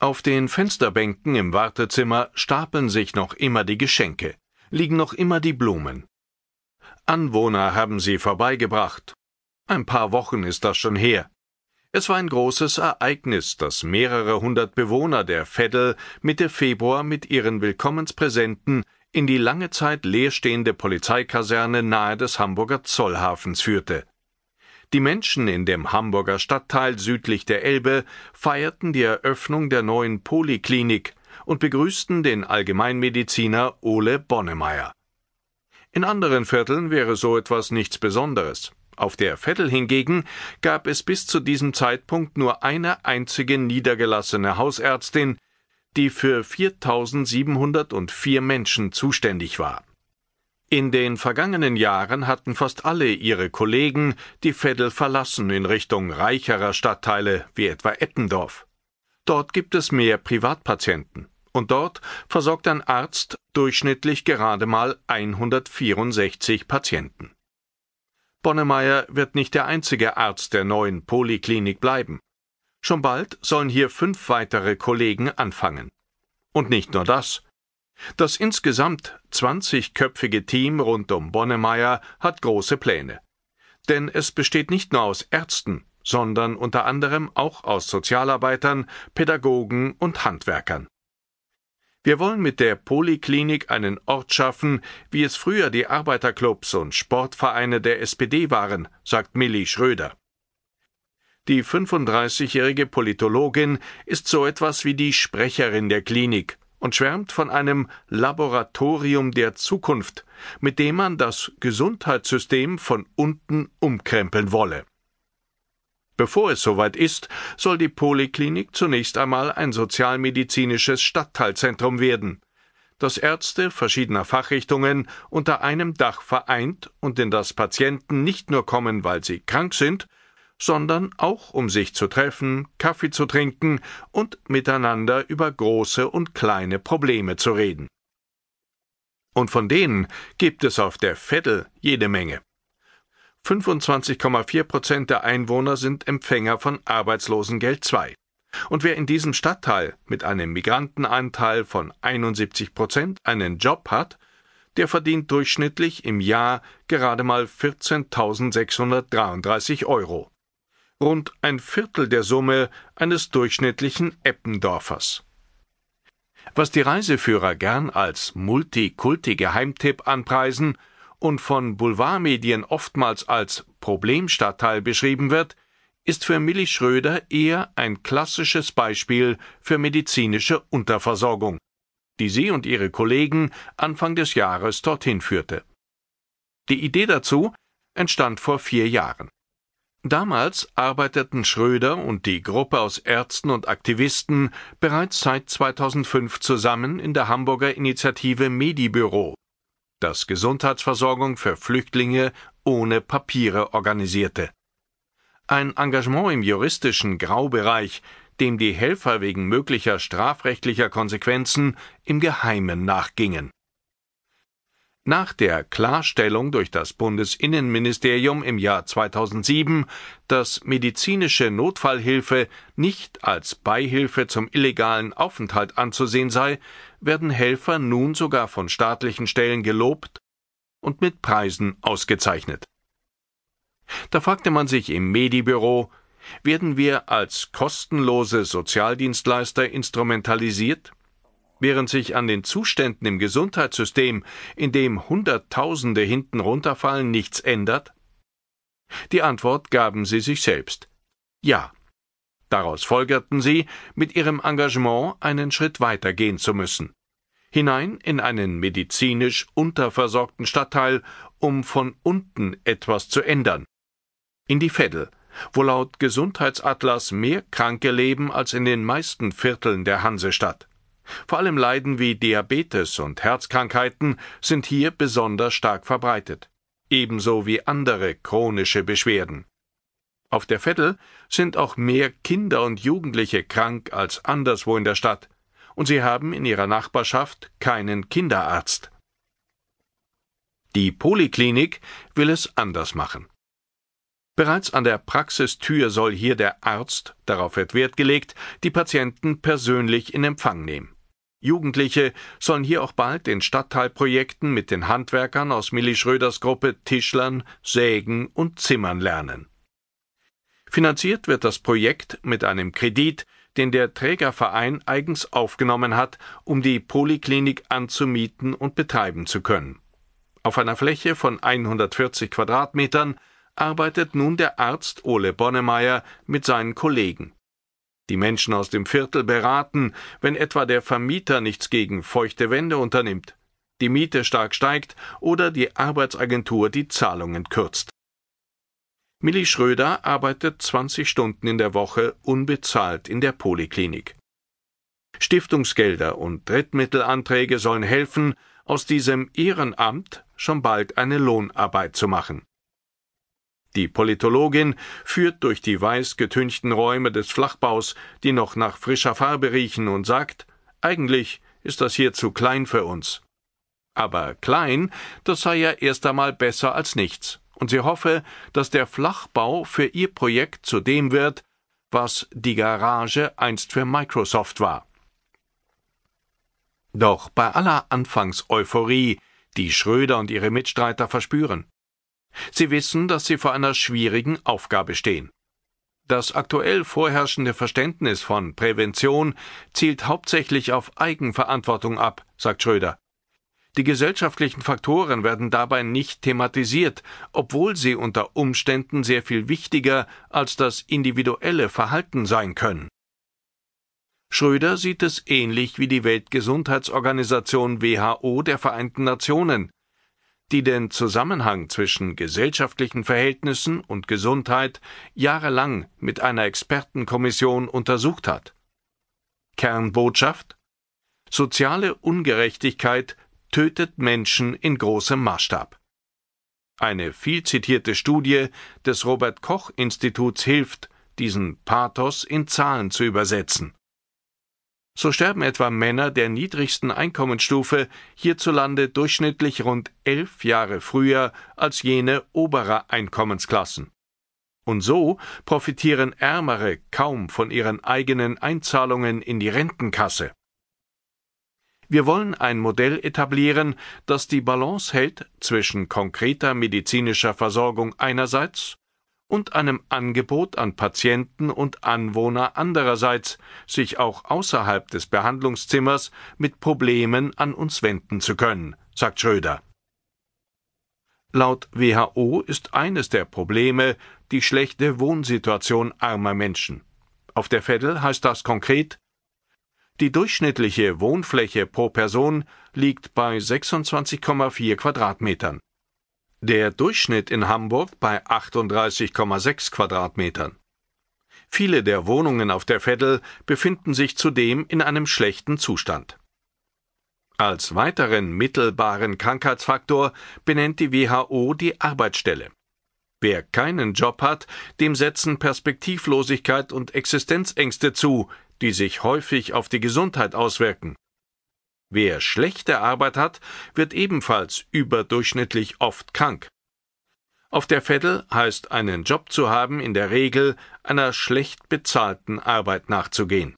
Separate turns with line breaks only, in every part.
Auf den Fensterbänken im Wartezimmer stapeln sich noch immer die Geschenke, liegen noch immer die Blumen. Anwohner haben sie vorbeigebracht. Ein paar Wochen ist das schon her. Es war ein großes Ereignis, dass mehrere hundert Bewohner der Veddel Mitte Februar mit ihren Willkommenspräsenten in die lange Zeit leerstehende Polizeikaserne nahe des Hamburger Zollhafens führte. Die Menschen in dem Hamburger Stadtteil südlich der Elbe feierten die Eröffnung der neuen Poliklinik und begrüßten den Allgemeinmediziner Ole Bonnemeyer. In anderen Vierteln wäre so etwas nichts Besonderes. Auf der Vettel hingegen gab es bis zu diesem Zeitpunkt nur eine einzige niedergelassene Hausärztin, die für 4704 Menschen zuständig war. In den vergangenen Jahren hatten fast alle ihre Kollegen die Veddel verlassen in Richtung reicherer Stadtteile wie etwa Eppendorf. Dort gibt es mehr Privatpatienten und dort versorgt ein Arzt durchschnittlich gerade mal 164 Patienten. Bonnemeyer wird nicht der einzige Arzt der neuen Poliklinik bleiben. Schon bald sollen hier fünf weitere Kollegen anfangen. Und nicht nur das. Das insgesamt 20-köpfige Team rund um Bonnemeyer hat große Pläne. Denn es besteht nicht nur aus Ärzten, sondern unter anderem auch aus Sozialarbeitern, Pädagogen und Handwerkern. Wir wollen mit der Poliklinik einen Ort schaffen, wie es früher die Arbeiterclubs und Sportvereine der SPD waren, sagt Milli Schröder. Die 35-jährige Politologin ist so etwas wie die Sprecherin der Klinik und schwärmt von einem Laboratorium der Zukunft, mit dem man das Gesundheitssystem von unten umkrempeln wolle. Bevor es soweit ist, soll die Poliklinik zunächst einmal ein sozialmedizinisches Stadtteilzentrum werden, das Ärzte verschiedener Fachrichtungen unter einem Dach vereint und in das Patienten nicht nur kommen, weil sie krank sind, sondern auch um sich zu treffen, Kaffee zu trinken und miteinander über große und kleine Probleme zu reden. Und von denen gibt es auf der Veddel jede Menge. 25,4 Prozent der Einwohner sind Empfänger von Arbeitslosengeld II. Und wer in diesem Stadtteil mit einem Migrantenanteil von 71 Prozent einen Job hat, der verdient durchschnittlich im Jahr gerade mal 14.633 Euro rund ein Viertel der Summe eines durchschnittlichen Eppendorfers. Was die Reiseführer gern als Multikulti-Geheimtipp anpreisen und von Boulevardmedien oftmals als Problemstadtteil beschrieben wird, ist für Milli Schröder eher ein klassisches Beispiel für medizinische Unterversorgung, die sie und ihre Kollegen Anfang des Jahres dorthin führte. Die Idee dazu entstand vor vier Jahren. Damals arbeiteten Schröder und die Gruppe aus Ärzten und Aktivisten bereits seit 2005 zusammen in der Hamburger Initiative Medibüro, das Gesundheitsversorgung für Flüchtlinge ohne Papiere organisierte. Ein Engagement im juristischen Graubereich, dem die Helfer wegen möglicher strafrechtlicher Konsequenzen im Geheimen nachgingen nach der Klarstellung durch das Bundesinnenministerium im Jahr 2007, dass medizinische Notfallhilfe nicht als Beihilfe zum illegalen Aufenthalt anzusehen sei, werden Helfer nun sogar von staatlichen Stellen gelobt und mit Preisen ausgezeichnet. Da fragte man sich im Medibüro, werden wir als kostenlose Sozialdienstleister instrumentalisiert? Während sich an den Zuständen im Gesundheitssystem, in dem Hunderttausende hinten runterfallen, nichts ändert? Die Antwort gaben sie sich selbst. Ja. Daraus folgerten sie, mit ihrem Engagement einen Schritt weiter gehen zu müssen. Hinein in einen medizinisch unterversorgten Stadtteil, um von unten etwas zu ändern. In die Veddel, wo laut Gesundheitsatlas mehr Kranke leben als in den meisten Vierteln der Hansestadt. Vor allem Leiden wie Diabetes und Herzkrankheiten sind hier besonders stark verbreitet, ebenso wie andere chronische Beschwerden. Auf der Vettel sind auch mehr Kinder und Jugendliche krank als anderswo in der Stadt, und sie haben in ihrer Nachbarschaft keinen Kinderarzt. Die Poliklinik will es anders machen. Bereits an der Praxistür soll hier der Arzt, darauf wird Wert gelegt, die Patienten persönlich in Empfang nehmen. Jugendliche sollen hier auch bald in Stadtteilprojekten mit den Handwerkern aus Milli Schröders Gruppe Tischlern, Sägen und Zimmern lernen. Finanziert wird das Projekt mit einem Kredit, den der Trägerverein eigens aufgenommen hat, um die Poliklinik anzumieten und betreiben zu können. Auf einer Fläche von 140 Quadratmetern arbeitet nun der Arzt Ole Bonnemeyer mit seinen Kollegen. Die Menschen aus dem Viertel beraten, wenn etwa der Vermieter nichts gegen feuchte Wände unternimmt, die Miete stark steigt oder die Arbeitsagentur die Zahlungen kürzt. Milli Schröder arbeitet 20 Stunden in der Woche unbezahlt in der Poliklinik. Stiftungsgelder und Drittmittelanträge sollen helfen, aus diesem Ehrenamt schon bald eine Lohnarbeit zu machen. Die Politologin führt durch die weiß getünchten Räume des Flachbaus, die noch nach frischer Farbe riechen, und sagt, eigentlich ist das hier zu klein für uns. Aber klein, das sei ja erst einmal besser als nichts, und sie hoffe, dass der Flachbau für ihr Projekt zu dem wird, was die Garage einst für Microsoft war. Doch bei aller Anfangseuphorie, die Schröder und ihre Mitstreiter verspüren, Sie wissen, dass Sie vor einer schwierigen Aufgabe stehen. Das aktuell vorherrschende Verständnis von Prävention zielt hauptsächlich auf Eigenverantwortung ab, sagt Schröder. Die gesellschaftlichen Faktoren werden dabei nicht thematisiert, obwohl sie unter Umständen sehr viel wichtiger als das individuelle Verhalten sein können. Schröder sieht es ähnlich wie die Weltgesundheitsorganisation WHO der Vereinten Nationen, die den Zusammenhang zwischen gesellschaftlichen Verhältnissen und Gesundheit jahrelang mit einer Expertenkommission untersucht hat. Kernbotschaft Soziale Ungerechtigkeit tötet Menschen in großem Maßstab. Eine viel zitierte Studie des Robert Koch Instituts hilft, diesen Pathos in Zahlen zu übersetzen. So sterben etwa Männer der niedrigsten Einkommensstufe hierzulande durchschnittlich rund elf Jahre früher als jene oberer Einkommensklassen. Und so profitieren Ärmere kaum von ihren eigenen Einzahlungen in die Rentenkasse. Wir wollen ein Modell etablieren, das die Balance hält zwischen konkreter medizinischer Versorgung einerseits und einem Angebot an Patienten und Anwohner andererseits, sich auch außerhalb des Behandlungszimmers mit Problemen an uns wenden zu können, sagt Schröder. Laut WHO ist eines der Probleme die schlechte Wohnsituation armer Menschen. Auf der Veddel heißt das konkret die durchschnittliche Wohnfläche pro Person liegt bei 26,4 Quadratmetern. Der Durchschnitt in Hamburg bei 38,6 Quadratmetern. Viele der Wohnungen auf der Veddel befinden sich zudem in einem schlechten Zustand. Als weiteren mittelbaren Krankheitsfaktor benennt die WHO die Arbeitsstelle. Wer keinen Job hat, dem setzen Perspektivlosigkeit und Existenzängste zu, die sich häufig auf die Gesundheit auswirken. Wer schlechte Arbeit hat, wird ebenfalls überdurchschnittlich oft krank. Auf der Veddel heißt einen Job zu haben in der Regel einer schlecht bezahlten Arbeit nachzugehen.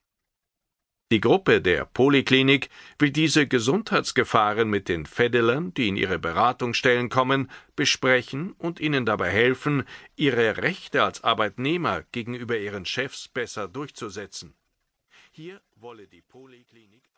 Die Gruppe der Poliklinik will diese Gesundheitsgefahren mit den Feddelern, die in ihre Beratungsstellen kommen, besprechen und ihnen dabei helfen, ihre Rechte als Arbeitnehmer gegenüber ihren Chefs besser durchzusetzen. Hier wolle die Poliklinik